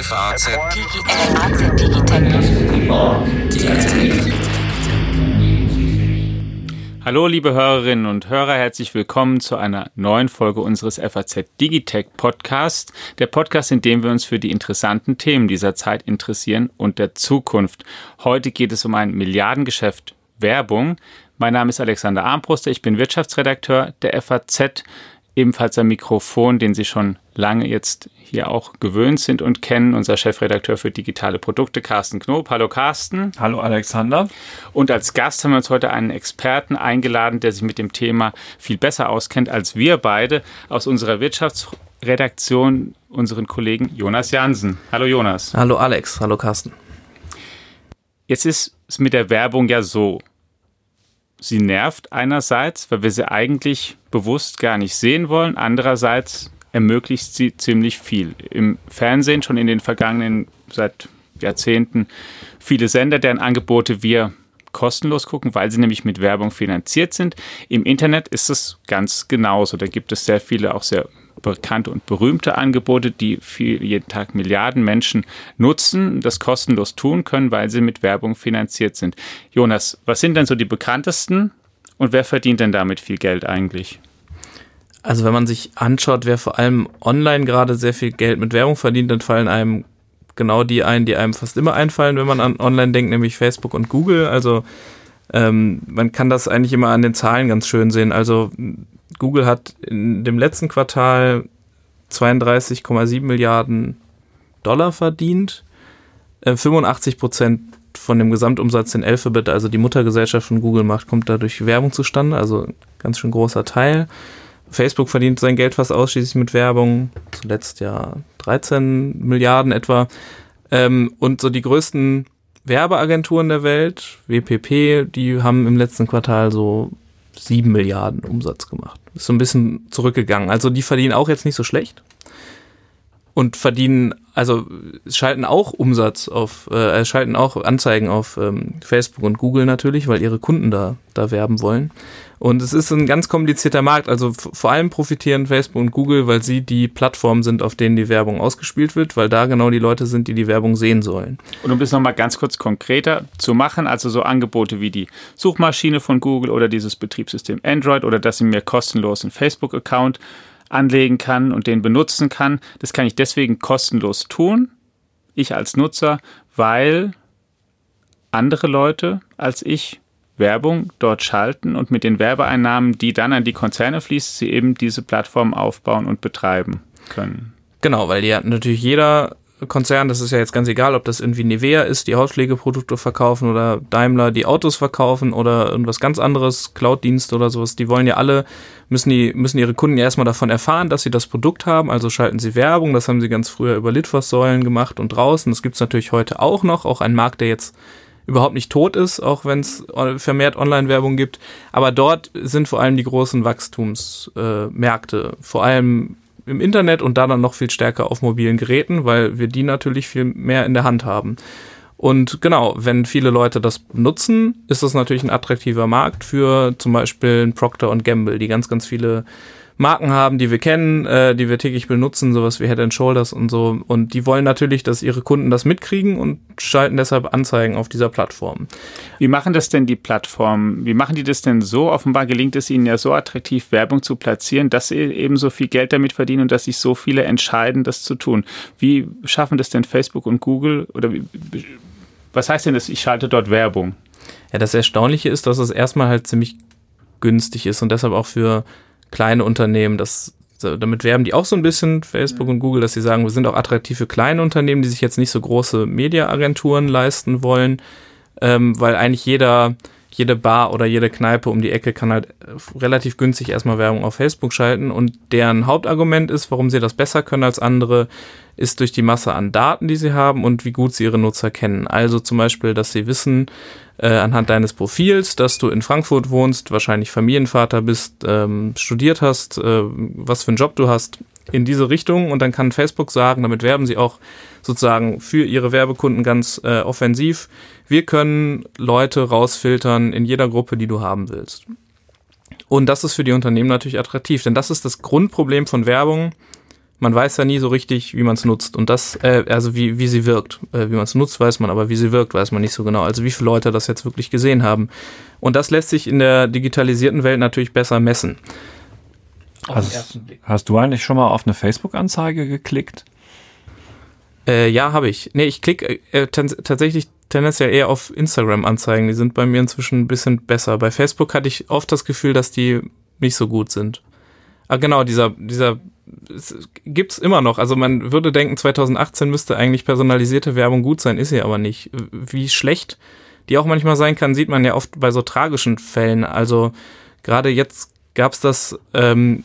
FAZ Hallo liebe Hörerinnen und Hörer, herzlich willkommen zu einer neuen Folge unseres FAZ Digitech Podcast, der Podcast, in dem wir uns für die interessanten Themen dieser Zeit interessieren und der Zukunft. Heute geht es um ein Milliardengeschäft Werbung. Mein Name ist Alexander Armbruster, ich bin Wirtschaftsredakteur der FAZ ebenfalls ein Mikrofon, den Sie schon lange jetzt hier auch gewöhnt sind und kennen, unser Chefredakteur für digitale Produkte, Carsten Knob. Hallo Carsten. Hallo Alexander. Und als Gast haben wir uns heute einen Experten eingeladen, der sich mit dem Thema viel besser auskennt als wir beide aus unserer Wirtschaftsredaktion, unseren Kollegen Jonas Jansen. Hallo Jonas. Hallo Alex. Hallo Carsten. Jetzt ist es mit der Werbung ja so sie nervt einerseits, weil wir sie eigentlich bewusst gar nicht sehen wollen. Andererseits ermöglicht sie ziemlich viel. Im Fernsehen schon in den vergangenen seit Jahrzehnten viele Sender, deren Angebote wir kostenlos gucken, weil sie nämlich mit Werbung finanziert sind. Im Internet ist es ganz genauso. Da gibt es sehr viele auch sehr bekannte und berühmte Angebote, die viel, jeden Tag Milliarden Menschen nutzen, das kostenlos tun können, weil sie mit Werbung finanziert sind. Jonas, was sind denn so die bekanntesten und wer verdient denn damit viel Geld eigentlich? Also wenn man sich anschaut, wer vor allem online gerade sehr viel Geld mit Werbung verdient, dann fallen einem genau die ein, die einem fast immer einfallen, wenn man an online denkt, nämlich Facebook und Google. Also ähm, man kann das eigentlich immer an den Zahlen ganz schön sehen. Also Google hat in dem letzten Quartal 32,7 Milliarden Dollar verdient. 85 äh, Prozent von dem Gesamtumsatz, den Alphabet, also die Muttergesellschaft von Google macht, kommt dadurch Werbung zustande, also ganz schön großer Teil. Facebook verdient sein Geld fast ausschließlich mit Werbung, zuletzt ja 13 Milliarden etwa. Ähm, und so die größten Werbeagenturen der Welt, WPP, die haben im letzten Quartal so 7 Milliarden Umsatz gemacht. Ist so ein bisschen zurückgegangen. Also die verdienen auch jetzt nicht so schlecht. Und verdienen, also schalten auch Umsatz auf, äh, schalten auch Anzeigen auf ähm, Facebook und Google natürlich, weil ihre Kunden da, da werben wollen. Und es ist ein ganz komplizierter Markt. Also vor allem profitieren Facebook und Google, weil sie die Plattformen sind, auf denen die Werbung ausgespielt wird, weil da genau die Leute sind, die die Werbung sehen sollen. Und um das nochmal ganz kurz konkreter zu machen, also so Angebote wie die Suchmaschine von Google oder dieses Betriebssystem Android oder dass ich mir kostenlos einen Facebook-Account anlegen kann und den benutzen kann, das kann ich deswegen kostenlos tun, ich als Nutzer, weil andere Leute als ich Werbung dort schalten und mit den Werbeeinnahmen, die dann an die Konzerne fließen, sie eben diese Plattform aufbauen und betreiben können. Genau, weil ja natürlich jeder Konzern, das ist ja jetzt ganz egal, ob das irgendwie Nivea ist, die Hautpflegeprodukte verkaufen oder Daimler, die Autos verkaufen oder irgendwas ganz anderes, Cloud-Dienst oder sowas, die wollen ja alle, müssen die, müssen ihre Kunden ja erstmal davon erfahren, dass sie das Produkt haben, also schalten sie Werbung, das haben sie ganz früher über Litfaßsäulen gemacht und draußen, das gibt's natürlich heute auch noch, auch ein Markt, der jetzt überhaupt nicht tot ist, auch wenn es vermehrt Online-Werbung gibt. Aber dort sind vor allem die großen Wachstumsmärkte, äh, vor allem im Internet und da dann noch viel stärker auf mobilen Geräten, weil wir die natürlich viel mehr in der Hand haben. Und genau, wenn viele Leute das nutzen, ist das natürlich ein attraktiver Markt für zum Beispiel Procter Gamble, die ganz, ganz viele Marken haben, die wir kennen, äh, die wir täglich benutzen, sowas wie Head and Shoulders und so. Und die wollen natürlich, dass ihre Kunden das mitkriegen und schalten deshalb Anzeigen auf dieser Plattform. Wie machen das denn die Plattformen? Wie machen die das denn so? Offenbar gelingt es ihnen ja so attraktiv, Werbung zu platzieren, dass sie eben so viel Geld damit verdienen und dass sich so viele entscheiden, das zu tun. Wie schaffen das denn Facebook und Google? Oder wie, was heißt denn das, ich schalte dort Werbung? Ja, das Erstaunliche ist, dass es erstmal halt ziemlich günstig ist und deshalb auch für kleine Unternehmen, das damit werben die auch so ein bisschen, Facebook und Google, dass sie sagen, wir sind auch attraktiv für kleine Unternehmen, die sich jetzt nicht so große Mediaagenturen leisten wollen, ähm, weil eigentlich jeder, jede Bar oder jede Kneipe um die Ecke kann halt relativ günstig erstmal Werbung auf Facebook schalten und deren Hauptargument ist, warum sie das besser können als andere, ist durch die Masse an Daten, die sie haben und wie gut sie ihre Nutzer kennen. Also zum Beispiel, dass sie wissen, äh, anhand deines Profils, dass du in Frankfurt wohnst, wahrscheinlich Familienvater bist, ähm, studiert hast, äh, was für einen Job du hast, in diese Richtung. Und dann kann Facebook sagen, damit werben sie auch sozusagen für ihre Werbekunden ganz äh, offensiv. Wir können Leute rausfiltern in jeder Gruppe, die du haben willst. Und das ist für die Unternehmen natürlich attraktiv, denn das ist das Grundproblem von Werbung. man weiß ja nie so richtig, wie man es nutzt. Und das, äh, also wie, wie sie wirkt. Äh, wie man es nutzt, weiß man, aber wie sie wirkt, weiß man nicht so genau. Also wie viele Leute das jetzt wirklich gesehen haben. Und das lässt sich in der digitalisierten Welt natürlich besser messen. Hast, hast du eigentlich schon mal auf eine Facebook-Anzeige geklickt? Äh, ja, habe ich. Nee, ich klicke äh, tatsächlich tendenziell eher auf Instagram-Anzeigen. Die sind bei mir inzwischen ein bisschen besser. Bei Facebook hatte ich oft das Gefühl, dass die nicht so gut sind. Ah, genau, dieser, dieser gibt's immer noch. Also man würde denken, 2018 müsste eigentlich personalisierte Werbung gut sein, ist sie aber nicht. Wie schlecht die auch manchmal sein kann, sieht man ja oft bei so tragischen Fällen. Also gerade jetzt gab's das, ähm,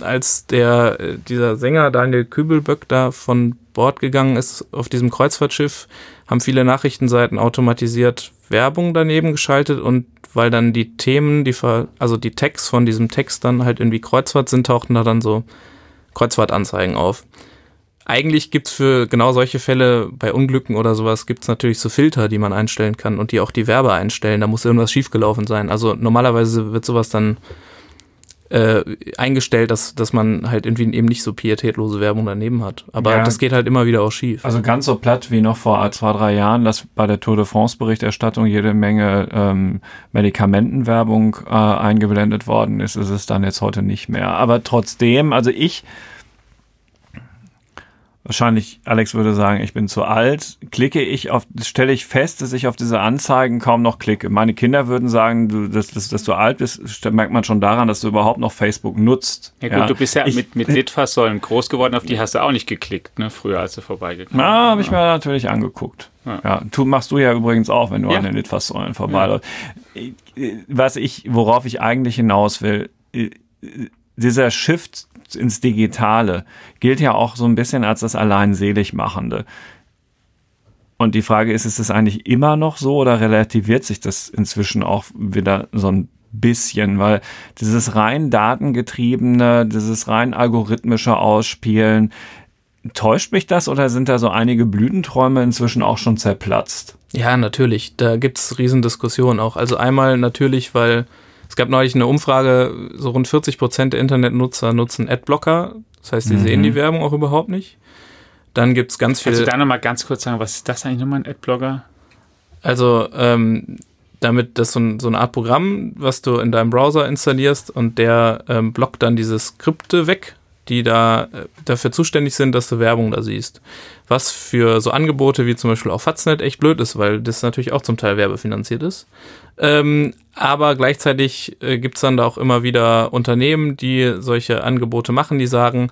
als der äh, dieser Sänger Daniel Kübelböck da von Bord gegangen ist auf diesem Kreuzfahrtschiff, haben viele Nachrichtenseiten automatisiert Werbung daneben geschaltet und weil dann die Themen, die also die Tags von diesem Text dann halt irgendwie Kreuzfahrt sind, tauchten da dann so Kreuzfahrtanzeigen auf. Eigentlich gibt's für genau solche Fälle bei Unglücken oder sowas gibt's natürlich so Filter, die man einstellen kann und die auch die Werbe einstellen. Da muss irgendwas schiefgelaufen sein. Also normalerweise wird sowas dann äh, eingestellt, dass, dass man halt irgendwie eben nicht so pietätlose Werbung daneben hat. Aber ja, das geht halt immer wieder auch schief. Also ganz so platt wie noch vor zwei, drei Jahren, dass bei der Tour de France Berichterstattung jede Menge ähm, Medikamentenwerbung äh, eingeblendet worden ist, ist es dann jetzt heute nicht mehr. Aber trotzdem, also ich wahrscheinlich Alex würde sagen, ich bin zu alt, klicke ich auf, stelle ich fest, dass ich auf diese Anzeigen kaum noch klicke. Meine Kinder würden sagen, du, dass, dass, dass du alt bist, merkt man schon daran, dass du überhaupt noch Facebook nutzt. Ja gut, ja. du bist ja ich, mit, mit Litfaßsäulen groß geworden, auf die hast du auch nicht geklickt, ne, früher als du vorbeigekommen bist. Na, habe ich mir natürlich angeguckt. Ja. ja, tu, machst du ja übrigens auch, wenn du ja. an den Litfaßsäulen vorbeiläufst. Ja. Was ich, worauf ich eigentlich hinaus will, dieser Shift ins Digitale gilt ja auch so ein bisschen als das allein selig machende. Und die Frage ist, ist es eigentlich immer noch so oder relativiert sich das inzwischen auch wieder so ein bisschen? Weil dieses rein datengetriebene, dieses rein algorithmische Ausspielen, täuscht mich das oder sind da so einige Blütenträume inzwischen auch schon zerplatzt? Ja, natürlich. Da gibt es Riesendiskussionen auch. Also einmal natürlich, weil es gab neulich eine Umfrage, so rund 40 Prozent der Internetnutzer nutzen Adblocker. Das heißt, sie mhm. sehen die Werbung auch überhaupt nicht. Dann gibt es ganz viele. Kannst du da nochmal ganz kurz sagen, was ist das eigentlich nochmal ein Adblocker? Also, ähm, damit das so, ein, so, eine Art Programm, was du in deinem Browser installierst und der ähm, blockt dann diese Skripte weg, die da äh, dafür zuständig sind, dass du Werbung da siehst. Was für so Angebote wie zum Beispiel auch Faznet echt blöd ist, weil das natürlich auch zum Teil werbefinanziert ist. Ähm, aber gleichzeitig äh, gibt es dann da auch immer wieder Unternehmen, die solche Angebote machen, die sagen,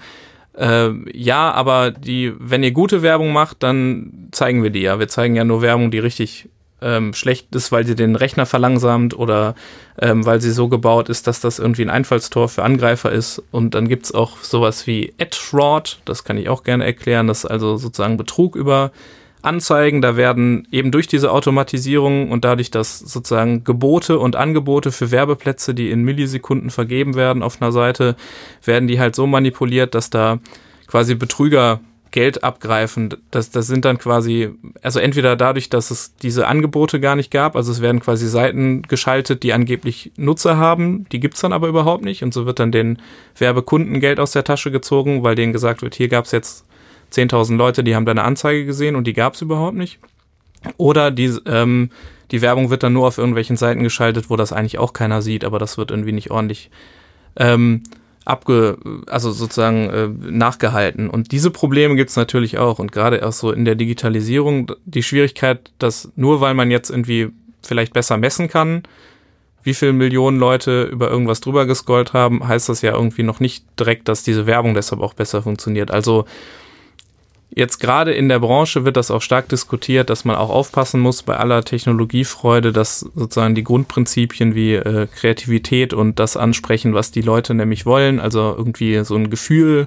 äh, ja, aber die, wenn ihr gute Werbung macht, dann zeigen wir die ja. Wir zeigen ja nur Werbung, die richtig ähm, schlecht ist, weil sie den Rechner verlangsamt oder ähm, weil sie so gebaut ist, dass das irgendwie ein Einfallstor für Angreifer ist. Und dann gibt's auch sowas wie Ad Fraud, das kann ich auch gerne erklären, das ist also sozusagen Betrug über Anzeigen, da werden eben durch diese Automatisierung und dadurch, dass sozusagen Gebote und Angebote für Werbeplätze, die in Millisekunden vergeben werden auf einer Seite, werden die halt so manipuliert, dass da quasi Betrüger Geld abgreifen. Das, das sind dann quasi, also entweder dadurch, dass es diese Angebote gar nicht gab, also es werden quasi Seiten geschaltet, die angeblich Nutzer haben, die gibt's dann aber überhaupt nicht und so wird dann den Werbekunden Geld aus der Tasche gezogen, weil denen gesagt wird, hier gab's jetzt 10.000 Leute, die haben deine Anzeige gesehen und die gab es überhaupt nicht. Oder die, ähm, die Werbung wird dann nur auf irgendwelchen Seiten geschaltet, wo das eigentlich auch keiner sieht, aber das wird irgendwie nicht ordentlich ähm, abge, also sozusagen äh, nachgehalten. Und diese Probleme gibt es natürlich auch. Und gerade auch so in der Digitalisierung die Schwierigkeit, dass nur weil man jetzt irgendwie vielleicht besser messen kann, wie viele Millionen Leute über irgendwas drüber gescrollt haben, heißt das ja irgendwie noch nicht direkt, dass diese Werbung deshalb auch besser funktioniert. Also Jetzt gerade in der Branche wird das auch stark diskutiert, dass man auch aufpassen muss bei aller Technologiefreude, dass sozusagen die Grundprinzipien wie äh, Kreativität und das ansprechen, was die Leute nämlich wollen, also irgendwie so ein Gefühl,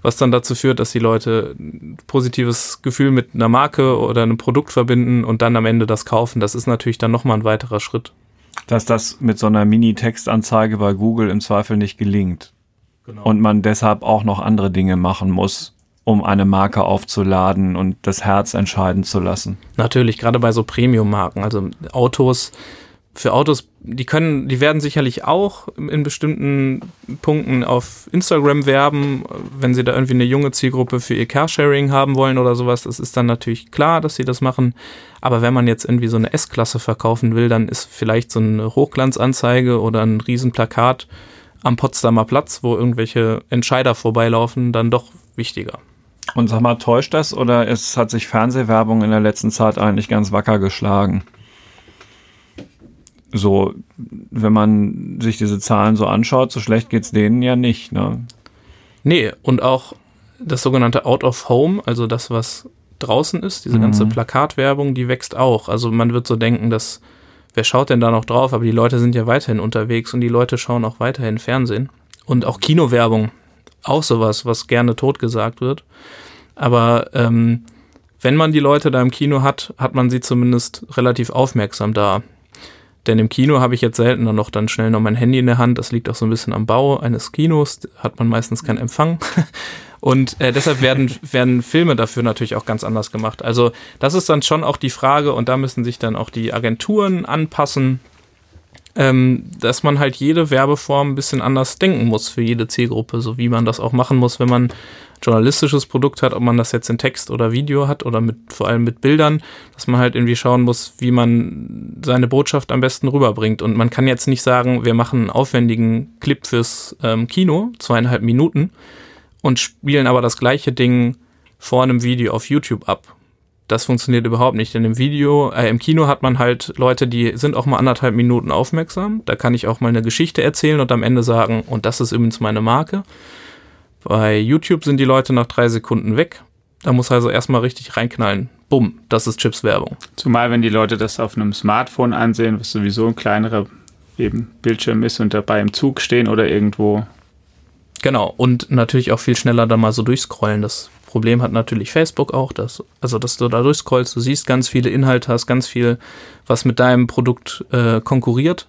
was dann dazu führt, dass die Leute ein positives Gefühl mit einer Marke oder einem Produkt verbinden und dann am Ende das kaufen. Das ist natürlich dann nochmal ein weiterer Schritt. Dass das mit so einer Mini-Textanzeige bei Google im Zweifel nicht gelingt. Genau. Und man deshalb auch noch andere Dinge machen muss, um eine Marke aufzuladen und das Herz entscheiden zu lassen. Natürlich, gerade bei so Premium-Marken, also Autos, für Autos, die können, die werden sicherlich auch in bestimmten Punkten auf Instagram werben, wenn sie da irgendwie eine junge Zielgruppe für ihr Carsharing haben wollen oder sowas. Das ist dann natürlich klar, dass sie das machen. Aber wenn man jetzt irgendwie so eine S-Klasse verkaufen will, dann ist vielleicht so eine Hochglanzanzeige oder ein Riesenplakat am Potsdamer Platz, wo irgendwelche Entscheider vorbeilaufen, dann doch wichtiger. Und sag mal, täuscht das oder es hat sich Fernsehwerbung in der letzten Zeit eigentlich ganz wacker geschlagen? So, wenn man sich diese Zahlen so anschaut, so schlecht geht es denen ja nicht. Ne? Nee, und auch das sogenannte Out of Home, also das, was draußen ist, diese mhm. ganze Plakatwerbung, die wächst auch. Also man wird so denken, dass wer schaut denn da noch drauf? Aber die Leute sind ja weiterhin unterwegs und die Leute schauen auch weiterhin Fernsehen. Und auch Kinowerbung, auch sowas, was gerne totgesagt wird. Aber ähm, wenn man die Leute da im Kino hat, hat man sie zumindest relativ aufmerksam da. Denn im Kino habe ich jetzt seltener noch dann schnell noch mein Handy in der Hand. Das liegt auch so ein bisschen am Bau eines Kinos. Hat man meistens keinen Empfang. Und äh, deshalb werden, werden Filme dafür natürlich auch ganz anders gemacht. Also das ist dann schon auch die Frage und da müssen sich dann auch die Agenturen anpassen, ähm, dass man halt jede Werbeform ein bisschen anders denken muss für jede Zielgruppe, so wie man das auch machen muss, wenn man journalistisches Produkt hat, ob man das jetzt in Text oder Video hat oder mit vor allem mit Bildern, dass man halt irgendwie schauen muss, wie man seine Botschaft am besten rüberbringt. Und man kann jetzt nicht sagen, wir machen einen aufwendigen Clip fürs ähm, Kino, zweieinhalb Minuten, und spielen aber das gleiche Ding vor einem Video auf YouTube ab. Das funktioniert überhaupt nicht. Denn im Video, äh, im Kino hat man halt Leute, die sind auch mal anderthalb Minuten aufmerksam. Da kann ich auch mal eine Geschichte erzählen und am Ende sagen, und das ist übrigens meine Marke. Bei YouTube sind die Leute nach drei Sekunden weg. Da muss also erstmal richtig reinknallen. Bumm, das ist Chips-Werbung. Zumal, wenn die Leute das auf einem Smartphone ansehen, was sowieso ein kleinerer eben Bildschirm ist und dabei im Zug stehen oder irgendwo. Genau, und natürlich auch viel schneller da mal so durchscrollen. Das Problem hat natürlich Facebook auch, dass, also dass du da durchscrollst, du siehst ganz viele Inhalte, hast ganz viel, was mit deinem Produkt äh, konkurriert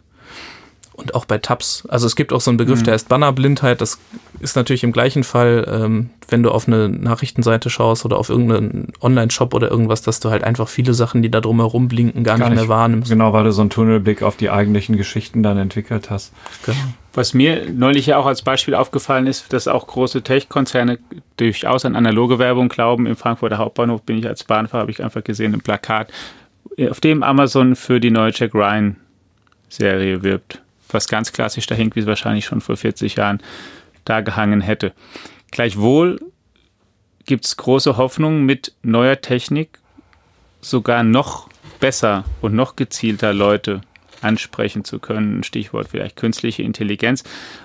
und auch bei Tabs. Also es gibt auch so einen Begriff, mhm. der heißt Bannerblindheit. Das ist natürlich im gleichen Fall, ähm, wenn du auf eine Nachrichtenseite schaust oder auf irgendeinen Online-Shop oder irgendwas, dass du halt einfach viele Sachen, die da drumherum blinken, gar, gar nicht mehr wahrnimmst. Genau, weil du so einen Tunnelblick auf die eigentlichen Geschichten dann entwickelt hast. Genau. Was mir neulich ja auch als Beispiel aufgefallen ist, dass auch große Tech-Konzerne durchaus an analoge Werbung glauben. Im Frankfurter Hauptbahnhof bin ich als Bahnfahrer, habe ich einfach gesehen, ein Plakat, auf dem Amazon für die neue Jack Ryan Serie wirbt was ganz klassisch da hängt, wie es wahrscheinlich schon vor 40 Jahren da gehangen hätte. Gleichwohl gibt es große Hoffnung, mit neuer Technik sogar noch besser und noch gezielter Leute ansprechen zu können. Stichwort vielleicht künstliche Intelligenz.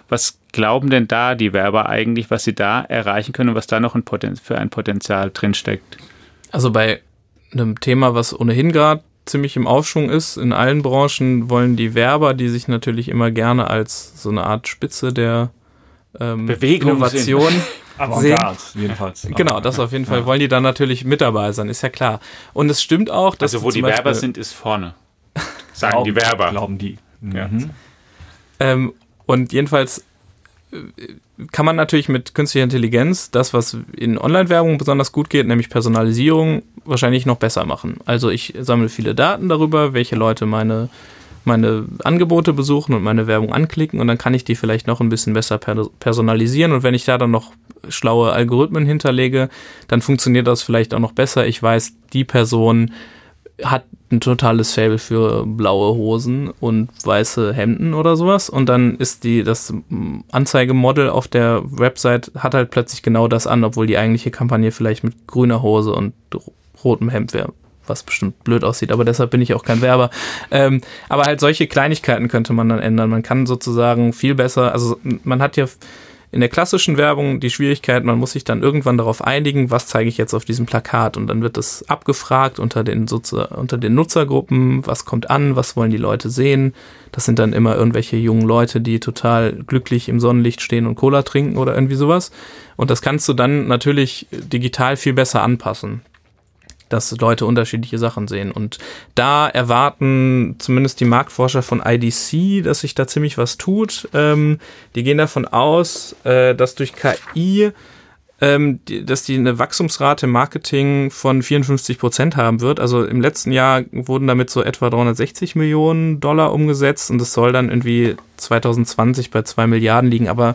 Was glauben denn da die Werber eigentlich, was sie da erreichen können und was da noch ein für ein Potenzial drinsteckt? Also bei einem Thema, was ohnehin gerade ziemlich im Aufschwung ist. In allen Branchen wollen die Werber, die sich natürlich immer gerne als so eine Art Spitze der ähm, Bewegung Innovation sehen. jedenfalls. Genau, das auf jeden Fall ja. wollen die dann natürlich mit dabei sein, ist ja klar. Und es stimmt auch, dass. Also, wo die Werber sind, ist vorne. Sagen glauben, die Werber. Glauben die. Mhm. Ja. Ähm, und jedenfalls kann man natürlich mit künstlicher Intelligenz das, was in Online-Werbung besonders gut geht, nämlich Personalisierung, wahrscheinlich noch besser machen. Also ich sammle viele Daten darüber, welche Leute meine, meine Angebote besuchen und meine Werbung anklicken und dann kann ich die vielleicht noch ein bisschen besser personalisieren und wenn ich da dann noch schlaue Algorithmen hinterlege, dann funktioniert das vielleicht auch noch besser. Ich weiß, die Person hat ein totales Fable für blaue Hosen und weiße Hemden oder sowas. Und dann ist die, das Anzeigemodel auf der Website hat halt plötzlich genau das an, obwohl die eigentliche Kampagne vielleicht mit grüner Hose und rotem Hemd wäre. Was bestimmt blöd aussieht, aber deshalb bin ich auch kein Werber. Ähm, aber halt solche Kleinigkeiten könnte man dann ändern. Man kann sozusagen viel besser, also man hat ja in der klassischen Werbung die Schwierigkeit, man muss sich dann irgendwann darauf einigen, was zeige ich jetzt auf diesem Plakat und dann wird es abgefragt unter den, unter den Nutzergruppen, was kommt an, was wollen die Leute sehen. Das sind dann immer irgendwelche jungen Leute, die total glücklich im Sonnenlicht stehen und Cola trinken oder irgendwie sowas. Und das kannst du dann natürlich digital viel besser anpassen dass Leute unterschiedliche Sachen sehen. Und da erwarten zumindest die Marktforscher von IDC, dass sich da ziemlich was tut. Ähm, die gehen davon aus, äh, dass durch KI ähm, die, dass die eine Wachstumsrate im Marketing von 54 Prozent haben wird. Also im letzten Jahr wurden damit so etwa 360 Millionen Dollar umgesetzt und es soll dann irgendwie 2020 bei zwei Milliarden liegen. Aber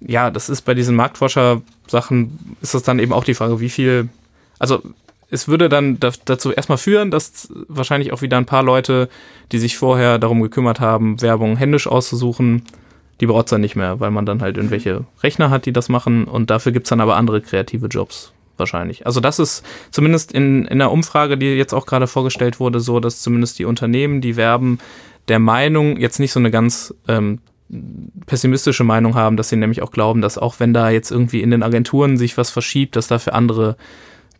ja, das ist bei diesen Marktforscher-Sachen, ist das dann eben auch die Frage, wie viel, also es würde dann dazu erstmal führen, dass wahrscheinlich auch wieder ein paar Leute, die sich vorher darum gekümmert haben, Werbung händisch auszusuchen, die braucht es dann nicht mehr, weil man dann halt irgendwelche Rechner hat, die das machen und dafür gibt es dann aber andere kreative Jobs wahrscheinlich. Also das ist zumindest in, in der Umfrage, die jetzt auch gerade vorgestellt wurde, so, dass zumindest die Unternehmen, die werben, der Meinung jetzt nicht so eine ganz ähm, pessimistische Meinung haben, dass sie nämlich auch glauben, dass auch wenn da jetzt irgendwie in den Agenturen sich was verschiebt, dass dafür andere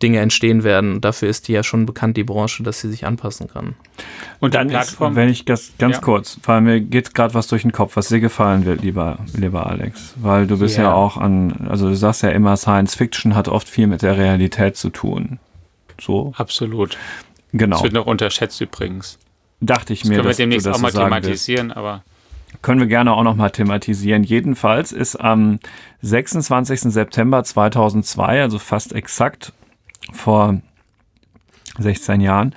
Dinge entstehen werden. Dafür ist die ja schon bekannt, die Branche, dass sie sich anpassen kann. Und dann ist, wenn ich das ganz ja. kurz, weil mir geht gerade was durch den Kopf, was dir gefallen wird, lieber, lieber Alex. Weil du bist yeah. ja auch an, also du sagst ja immer, Science Fiction hat oft viel mit der Realität zu tun. So. Absolut. Genau. Das wird noch unterschätzt übrigens. Dachte ich das mir. Können wir demnächst auch mal thematisieren, aber. Können wir gerne auch noch mal thematisieren. Jedenfalls ist am 26. September 2002, also fast exakt vor 16 Jahren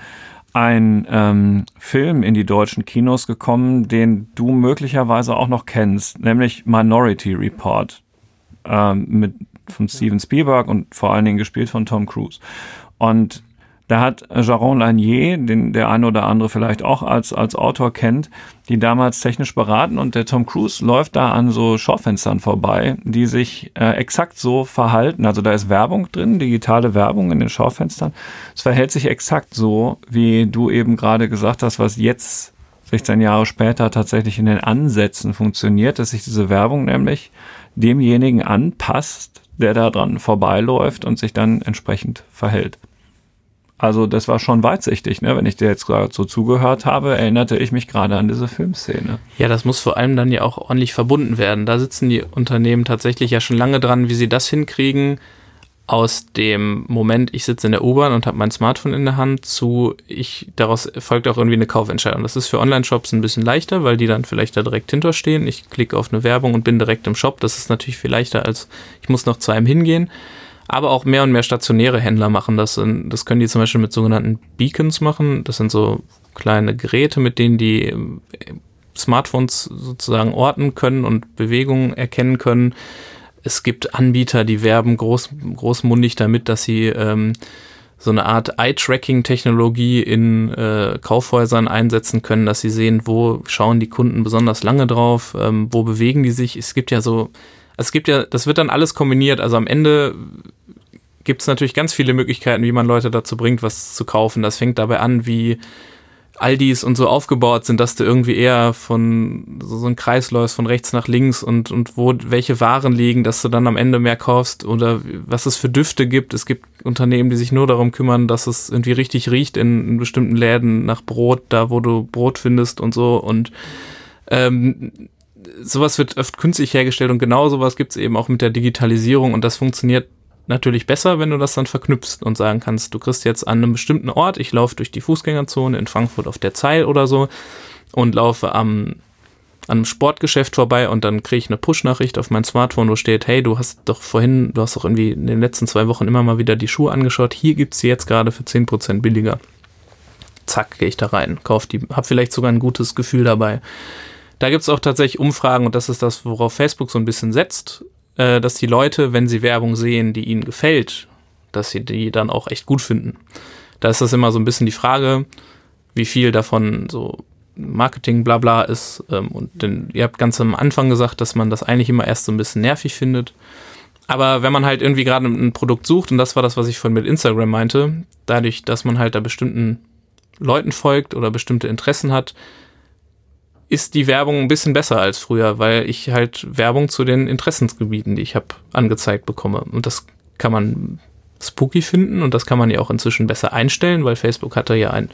ein ähm, Film in die deutschen Kinos gekommen, den du möglicherweise auch noch kennst, nämlich Minority Report ähm, mit von Steven Spielberg und vor allen Dingen gespielt von Tom Cruise. Und da hat Jaron Lanier, den der eine oder andere vielleicht auch als, als Autor kennt, die damals technisch beraten und der Tom Cruise läuft da an so Schaufenstern vorbei, die sich äh, exakt so verhalten. Also da ist Werbung drin, digitale Werbung in den Schaufenstern. Es verhält sich exakt so, wie du eben gerade gesagt hast, was jetzt 16 Jahre später tatsächlich in den Ansätzen funktioniert, dass sich diese Werbung nämlich demjenigen anpasst, der da dran vorbeiläuft und sich dann entsprechend verhält. Also das war schon weitsichtig, ne? Wenn ich dir jetzt gerade so zugehört habe, erinnerte ich mich gerade an diese Filmszene. Ja, das muss vor allem dann ja auch ordentlich verbunden werden. Da sitzen die Unternehmen tatsächlich ja schon lange dran, wie sie das hinkriegen, aus dem Moment, ich sitze in der U-Bahn und habe mein Smartphone in der Hand, zu ich, daraus folgt auch irgendwie eine Kaufentscheidung. Das ist für Online-Shops ein bisschen leichter, weil die dann vielleicht da direkt hinterstehen. Ich klicke auf eine Werbung und bin direkt im Shop. Das ist natürlich viel leichter, als ich muss noch zu einem hingehen aber auch mehr und mehr stationäre Händler machen das. Das können die zum Beispiel mit sogenannten Beacons machen. Das sind so kleine Geräte, mit denen die äh, Smartphones sozusagen orten können und Bewegungen erkennen können. Es gibt Anbieter, die werben groß, großmundig damit, dass sie ähm, so eine Art Eye-Tracking-Technologie in äh, Kaufhäusern einsetzen können, dass sie sehen, wo schauen die Kunden besonders lange drauf, ähm, wo bewegen die sich. Es gibt ja so, es gibt ja, das wird dann alles kombiniert. Also am Ende gibt es natürlich ganz viele Möglichkeiten, wie man Leute dazu bringt, was zu kaufen. Das fängt dabei an, wie Aldis und so aufgebaut sind, dass du irgendwie eher von so, so ein Kreis läufst von rechts nach links und, und wo welche Waren liegen, dass du dann am Ende mehr kaufst oder was es für Düfte gibt. Es gibt Unternehmen, die sich nur darum kümmern, dass es irgendwie richtig riecht in, in bestimmten Läden nach Brot, da wo du Brot findest und so und ähm, sowas wird oft künstlich hergestellt und genau sowas gibt es eben auch mit der Digitalisierung und das funktioniert natürlich besser, wenn du das dann verknüpfst und sagen kannst, du kriegst jetzt an einem bestimmten Ort, ich laufe durch die Fußgängerzone in Frankfurt auf der Zeil oder so und laufe am an einem Sportgeschäft vorbei und dann kriege ich eine Push-Nachricht auf mein Smartphone, wo steht, hey, du hast doch vorhin, du hast doch irgendwie in den letzten zwei Wochen immer mal wieder die Schuhe angeschaut, hier gibt es sie jetzt gerade für 10% billiger. Zack, gehe ich da rein, kauf die, hab vielleicht sogar ein gutes Gefühl dabei. Da gibt es auch tatsächlich Umfragen und das ist das, worauf Facebook so ein bisschen setzt äh, dass die Leute, wenn sie Werbung sehen, die ihnen gefällt, dass sie die dann auch echt gut finden. Da ist das immer so ein bisschen die Frage, wie viel davon so Marketing blabla ist. Ähm, und denn ihr habt ganz am Anfang gesagt, dass man das eigentlich immer erst so ein bisschen nervig findet. Aber wenn man halt irgendwie gerade ein Produkt sucht, und das war das, was ich vorhin mit Instagram meinte, dadurch, dass man halt da bestimmten Leuten folgt oder bestimmte Interessen hat, ist die Werbung ein bisschen besser als früher, weil ich halt Werbung zu den Interessensgebieten, die ich habe, angezeigt bekomme. Und das kann man spooky finden und das kann man ja auch inzwischen besser einstellen, weil Facebook hatte ja ein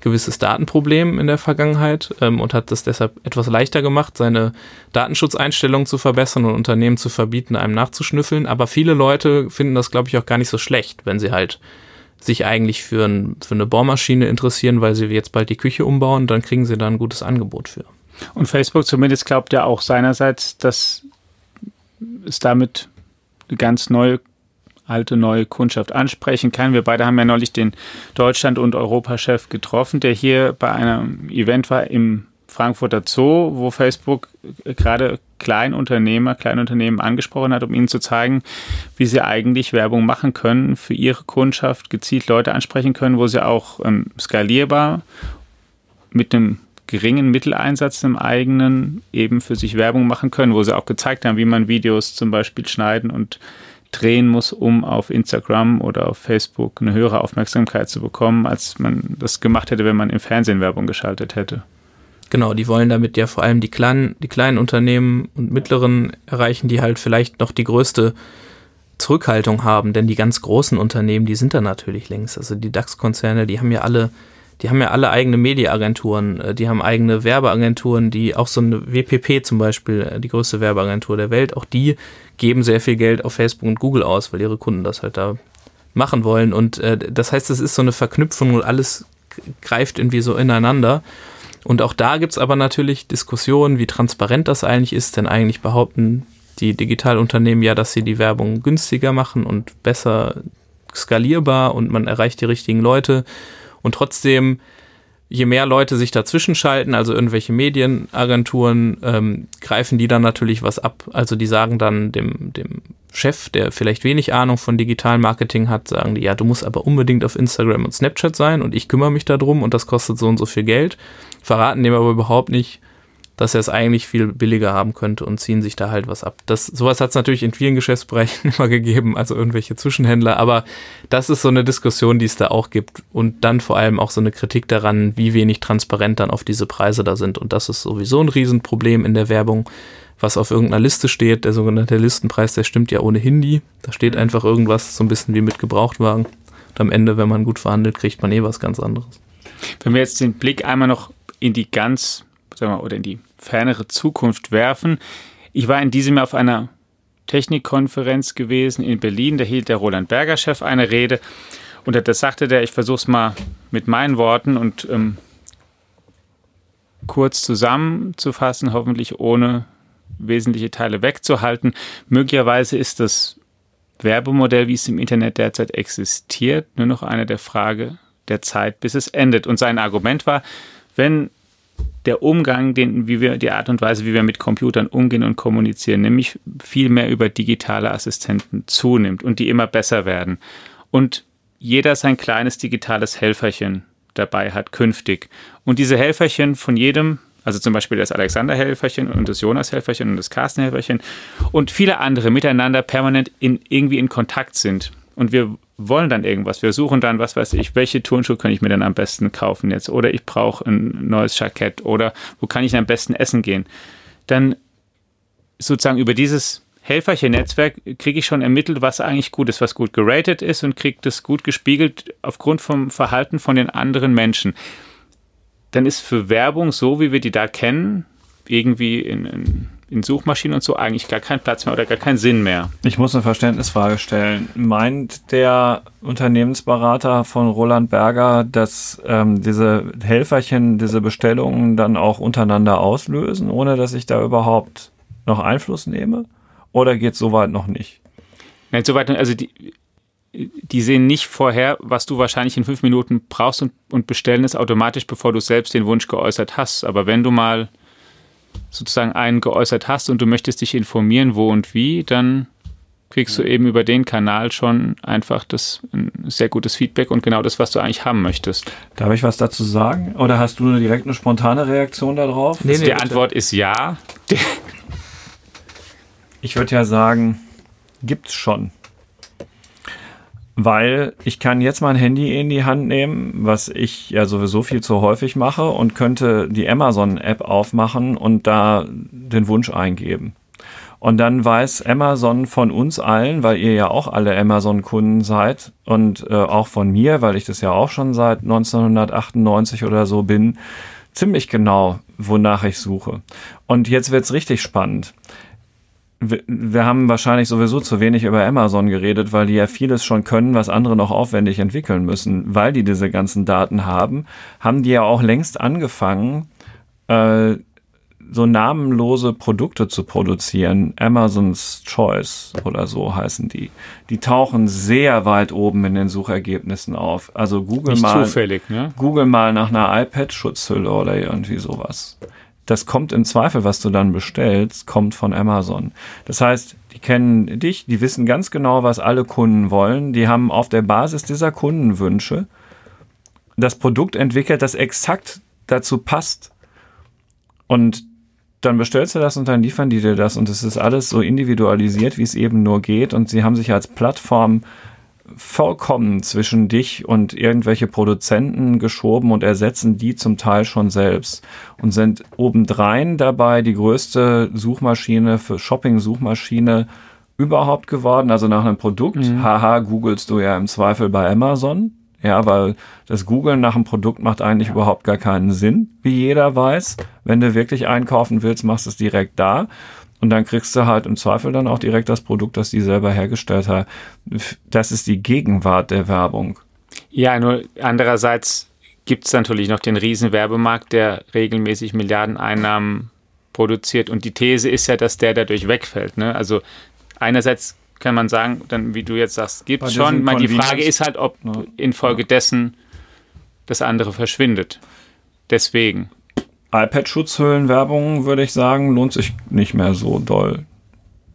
gewisses Datenproblem in der Vergangenheit ähm, und hat es deshalb etwas leichter gemacht, seine Datenschutzeinstellungen zu verbessern und Unternehmen zu verbieten, einem nachzuschnüffeln. Aber viele Leute finden das, glaube ich, auch gar nicht so schlecht, wenn sie halt sich eigentlich für, ein, für eine Bohrmaschine interessieren, weil sie jetzt bald die Küche umbauen, dann kriegen sie da ein gutes Angebot für. Und Facebook zumindest glaubt ja auch seinerseits, dass es damit eine ganz neue alte, neue Kundschaft ansprechen kann. Wir beide haben ja neulich den Deutschland- und Europachef getroffen, der hier bei einem Event war im Frankfurter Zoo, wo Facebook gerade Kleinunternehmer, Kleinunternehmen angesprochen hat, um ihnen zu zeigen, wie sie eigentlich Werbung machen können, für ihre Kundschaft gezielt Leute ansprechen können, wo sie auch ähm, skalierbar mit einem geringen Mitteleinsatz im eigenen eben für sich Werbung machen können, wo sie auch gezeigt haben, wie man Videos zum Beispiel schneiden und drehen muss, um auf Instagram oder auf Facebook eine höhere Aufmerksamkeit zu bekommen, als man das gemacht hätte, wenn man im Fernsehen Werbung geschaltet hätte. Genau, die wollen damit ja vor allem die kleinen, die kleinen Unternehmen und mittleren erreichen, die halt vielleicht noch die größte Zurückhaltung haben, denn die ganz großen Unternehmen, die sind da natürlich längst. Also die DAX-Konzerne, die haben ja alle, die haben ja alle eigene Mediaagenturen, äh, die haben eigene Werbeagenturen, die auch so eine WPP zum Beispiel, äh, die größte Werbeagentur der Welt, auch die geben sehr viel Geld auf Facebook und Google aus, weil ihre Kunden das halt da machen wollen. Und äh, das heißt, es ist so eine Verknüpfung und alles greift irgendwie so ineinander. Und auch da gibt es aber natürlich Diskussionen, wie transparent das eigentlich ist, denn eigentlich behaupten die Digitalunternehmen ja, dass sie die Werbung günstiger machen und besser skalierbar und man erreicht die richtigen Leute. Und trotzdem, je mehr Leute sich dazwischen schalten, also irgendwelche Medienagenturen, ähm, greifen die dann natürlich was ab. Also die sagen dann dem, dem Chef, der vielleicht wenig Ahnung von Digitalmarketing hat, sagen die, ja, du musst aber unbedingt auf Instagram und Snapchat sein und ich kümmere mich darum und das kostet so und so viel Geld, verraten dem aber überhaupt nicht, dass er es eigentlich viel billiger haben könnte und ziehen sich da halt was ab. Das, sowas hat es natürlich in vielen Geschäftsbereichen immer gegeben, also irgendwelche Zwischenhändler, aber das ist so eine Diskussion, die es da auch gibt und dann vor allem auch so eine Kritik daran, wie wenig transparent dann auf diese Preise da sind und das ist sowieso ein Riesenproblem in der Werbung was auf irgendeiner Liste steht. Der sogenannte Listenpreis, der stimmt ja ohnehin nie. Da steht mhm. einfach irgendwas, so ein bisschen wie mit Gebrauchtwagen. Und am Ende, wenn man gut verhandelt, kriegt man eh was ganz anderes. Wenn wir jetzt den Blick einmal noch in die ganz, sagen wir, oder in die fernere Zukunft werfen. Ich war in diesem Jahr auf einer Technikkonferenz gewesen in Berlin. Da hielt der Roland Berger Chef eine Rede. Und da sagte der, ich versuche es mal mit meinen Worten und ähm, kurz zusammenzufassen, hoffentlich ohne wesentliche Teile wegzuhalten. Möglicherweise ist das Werbemodell, wie es im Internet derzeit existiert, nur noch eine der Frage der Zeit, bis es endet. Und sein Argument war, wenn der Umgang, den, wie wir, die Art und Weise, wie wir mit Computern umgehen und kommunizieren, nämlich viel mehr über digitale Assistenten zunimmt und die immer besser werden. Und jeder sein kleines digitales Helferchen dabei hat künftig. Und diese Helferchen von jedem also zum Beispiel das Alexander-Helferchen und das Jonas-Helferchen und das Carsten-Helferchen und viele andere miteinander permanent in, irgendwie in Kontakt sind. Und wir wollen dann irgendwas. Wir suchen dann, was weiß ich, welche Turnschuhe kann ich mir denn am besten kaufen jetzt? Oder ich brauche ein neues Jackett. Oder wo kann ich am besten essen gehen? Dann sozusagen über dieses Helferchen-Netzwerk kriege ich schon ermittelt, was eigentlich gut ist, was gut geratet ist und kriege das gut gespiegelt aufgrund vom Verhalten von den anderen Menschen dann ist für Werbung, so wie wir die da kennen, irgendwie in, in, in, Suchmaschinen und so eigentlich gar kein Platz mehr oder gar keinen Sinn mehr. Ich muss eine Verständnisfrage stellen. Meint der Unternehmensberater von Roland Berger, dass ähm, diese Helferchen diese Bestellungen dann auch untereinander auslösen, ohne dass ich da überhaupt noch Einfluss nehme? Oder geht es soweit noch nicht? Nein, soweit, also die, die sehen nicht vorher, was du wahrscheinlich in fünf Minuten brauchst und, und bestellen es automatisch, bevor du selbst den Wunsch geäußert hast. Aber wenn du mal sozusagen einen geäußert hast und du möchtest dich informieren, wo und wie, dann kriegst du eben über den Kanal schon einfach das ein sehr gutes Feedback und genau das, was du eigentlich haben möchtest. Darf ich was dazu sagen? Oder hast du direkt eine spontane Reaktion darauf? Nee, nee, die Antwort ist ja. Ich würde ja sagen, gibt's schon weil ich kann jetzt mein Handy in die Hand nehmen, was ich ja sowieso viel zu häufig mache und könnte die Amazon-App aufmachen und da den Wunsch eingeben. Und dann weiß Amazon von uns allen, weil ihr ja auch alle Amazon-Kunden seid und äh, auch von mir, weil ich das ja auch schon seit 1998 oder so bin, ziemlich genau, wonach ich suche. Und jetzt wird's richtig spannend wir haben wahrscheinlich sowieso zu wenig über Amazon geredet, weil die ja vieles schon können, was andere noch aufwendig entwickeln müssen. Weil die diese ganzen Daten haben, haben die ja auch längst angefangen, äh, so namenlose Produkte zu produzieren. Amazon's Choice oder so heißen die. Die tauchen sehr weit oben in den Suchergebnissen auf. Also Google Nicht mal, zufällig, ne? Google mal nach einer iPad-Schutzhülle oder irgendwie sowas. Das kommt im Zweifel, was du dann bestellst, kommt von Amazon. Das heißt, die kennen dich, die wissen ganz genau, was alle Kunden wollen. Die haben auf der Basis dieser Kundenwünsche das Produkt entwickelt, das exakt dazu passt. Und dann bestellst du das und dann liefern die dir das und es ist alles so individualisiert, wie es eben nur geht und sie haben sich als Plattform vollkommen zwischen dich und irgendwelche Produzenten geschoben und ersetzen die zum Teil schon selbst und sind obendrein dabei die größte Suchmaschine für Shopping-Suchmaschine überhaupt geworden. Also nach einem Produkt, mhm. haha, googelst du ja im Zweifel bei Amazon. Ja, weil das Googlen nach einem Produkt macht eigentlich ja. überhaupt gar keinen Sinn, wie jeder weiß. Wenn du wirklich einkaufen willst, machst du es direkt da. Und dann kriegst du halt im Zweifel dann auch direkt das Produkt, das die selber hergestellt haben. Das ist die Gegenwart der Werbung. Ja, nur andererseits gibt es natürlich noch den riesen Werbemarkt, der regelmäßig Milliardeneinnahmen produziert. Und die These ist ja, dass der dadurch wegfällt. Ne? Also einerseits kann man sagen, dann wie du jetzt sagst, gibt es schon. Man, die Frage ist halt, ob infolgedessen das andere verschwindet. Deswegen iPad-Schutzhüllenwerbung, würde ich sagen, lohnt sich nicht mehr so doll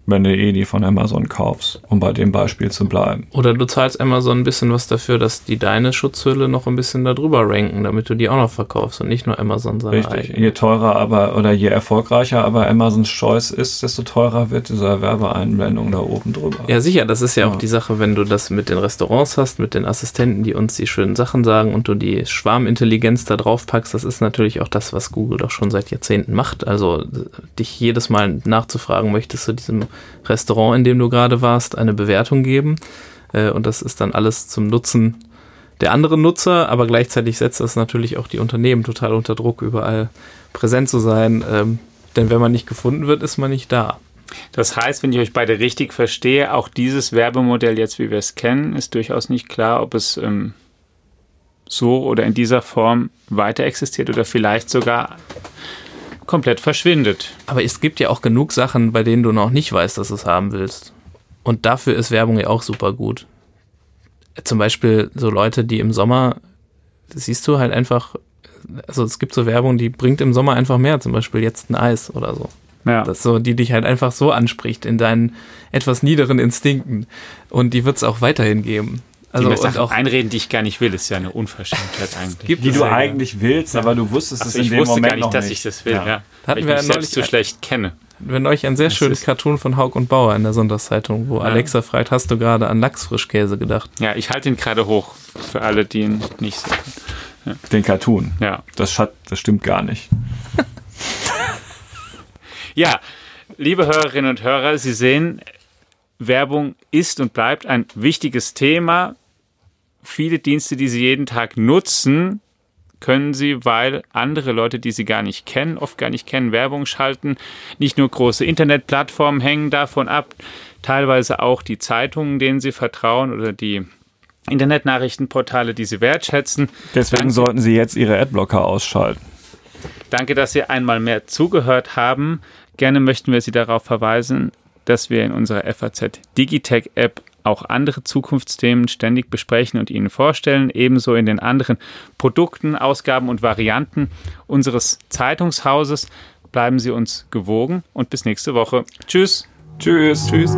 wenn du eh die von Amazon kaufst, um bei dem Beispiel zu bleiben. Oder du zahlst Amazon ein bisschen was dafür, dass die deine Schutzhülle noch ein bisschen darüber ranken, damit du die auch noch verkaufst und nicht nur Amazon seine Richtig. Eigene. Je teurer aber oder je erfolgreicher aber Amazons Choice ist, desto teurer wird diese Werbeeinblendung da oben drüber. Ja, sicher, das ist ja, ja, auch die Sache, wenn du das mit den Restaurants hast, mit den Assistenten, die uns die schönen Sachen sagen und du die Schwarmintelligenz da drauf packst, das ist natürlich auch das, was Google doch schon seit Jahrzehnten macht. Also dich jedes Mal nachzufragen, möchtest du diesem Restaurant, in dem du gerade warst, eine Bewertung geben. Äh, und das ist dann alles zum Nutzen der anderen Nutzer, aber gleichzeitig setzt das natürlich auch die Unternehmen total unter Druck, überall präsent zu sein. Ähm, denn wenn man nicht gefunden wird, ist man nicht da. Das heißt, wenn ich euch beide richtig verstehe, auch dieses Werbemodell jetzt, wie wir es kennen, ist durchaus nicht klar, ob es ähm, so oder in dieser Form weiter existiert oder vielleicht sogar komplett verschwindet. Aber es gibt ja auch genug Sachen, bei denen du noch nicht weißt, dass du es haben willst. Und dafür ist Werbung ja auch super gut. Zum Beispiel so Leute, die im Sommer, siehst du halt einfach, also es gibt so Werbung, die bringt im Sommer einfach mehr, zum Beispiel jetzt ein Eis oder so. Ja. Das so, die dich halt einfach so anspricht in deinen etwas niederen Instinkten. Und die wird es auch weiterhin geben. Also die mir Sachen auch einreden, die ich gar nicht will, ist ja eine Unverschämtheit eigentlich. Gibt die du eigentlich willst, aber du wusstest es in dem Moment gar nicht, dass ich das will. Ja. Ja. Hatten weil wir ich mich selbst zu schlecht kenne. Wir haben euch einen sehr das schönen Cartoon von Haug und Bauer in der Sonderzeitung, wo ja. Alexa fragt, hast du gerade an Lachsfrischkäse gedacht? Ja, ich halte ihn gerade hoch, für alle, die ihn nicht sehen. Ja. Den Cartoon? Ja. Das, Schat, das stimmt gar nicht. ja, liebe Hörerinnen und Hörer, Sie sehen, Werbung ist und bleibt ein wichtiges Thema viele Dienste, die sie jeden Tag nutzen, können sie, weil andere Leute, die sie gar nicht kennen, oft gar nicht kennen, Werbung schalten. Nicht nur große Internetplattformen hängen davon ab, teilweise auch die Zeitungen, denen sie vertrauen oder die Internetnachrichtenportale, die sie wertschätzen. Deswegen Danke. sollten Sie jetzt Ihre Adblocker ausschalten. Danke, dass Sie einmal mehr zugehört haben. Gerne möchten wir Sie darauf verweisen, dass wir in unserer FAZ Digitech App auch andere Zukunftsthemen ständig besprechen und Ihnen vorstellen, ebenso in den anderen Produkten, Ausgaben und Varianten unseres Zeitungshauses. Bleiben Sie uns gewogen und bis nächste Woche. Tschüss. Tschüss. Tschüss.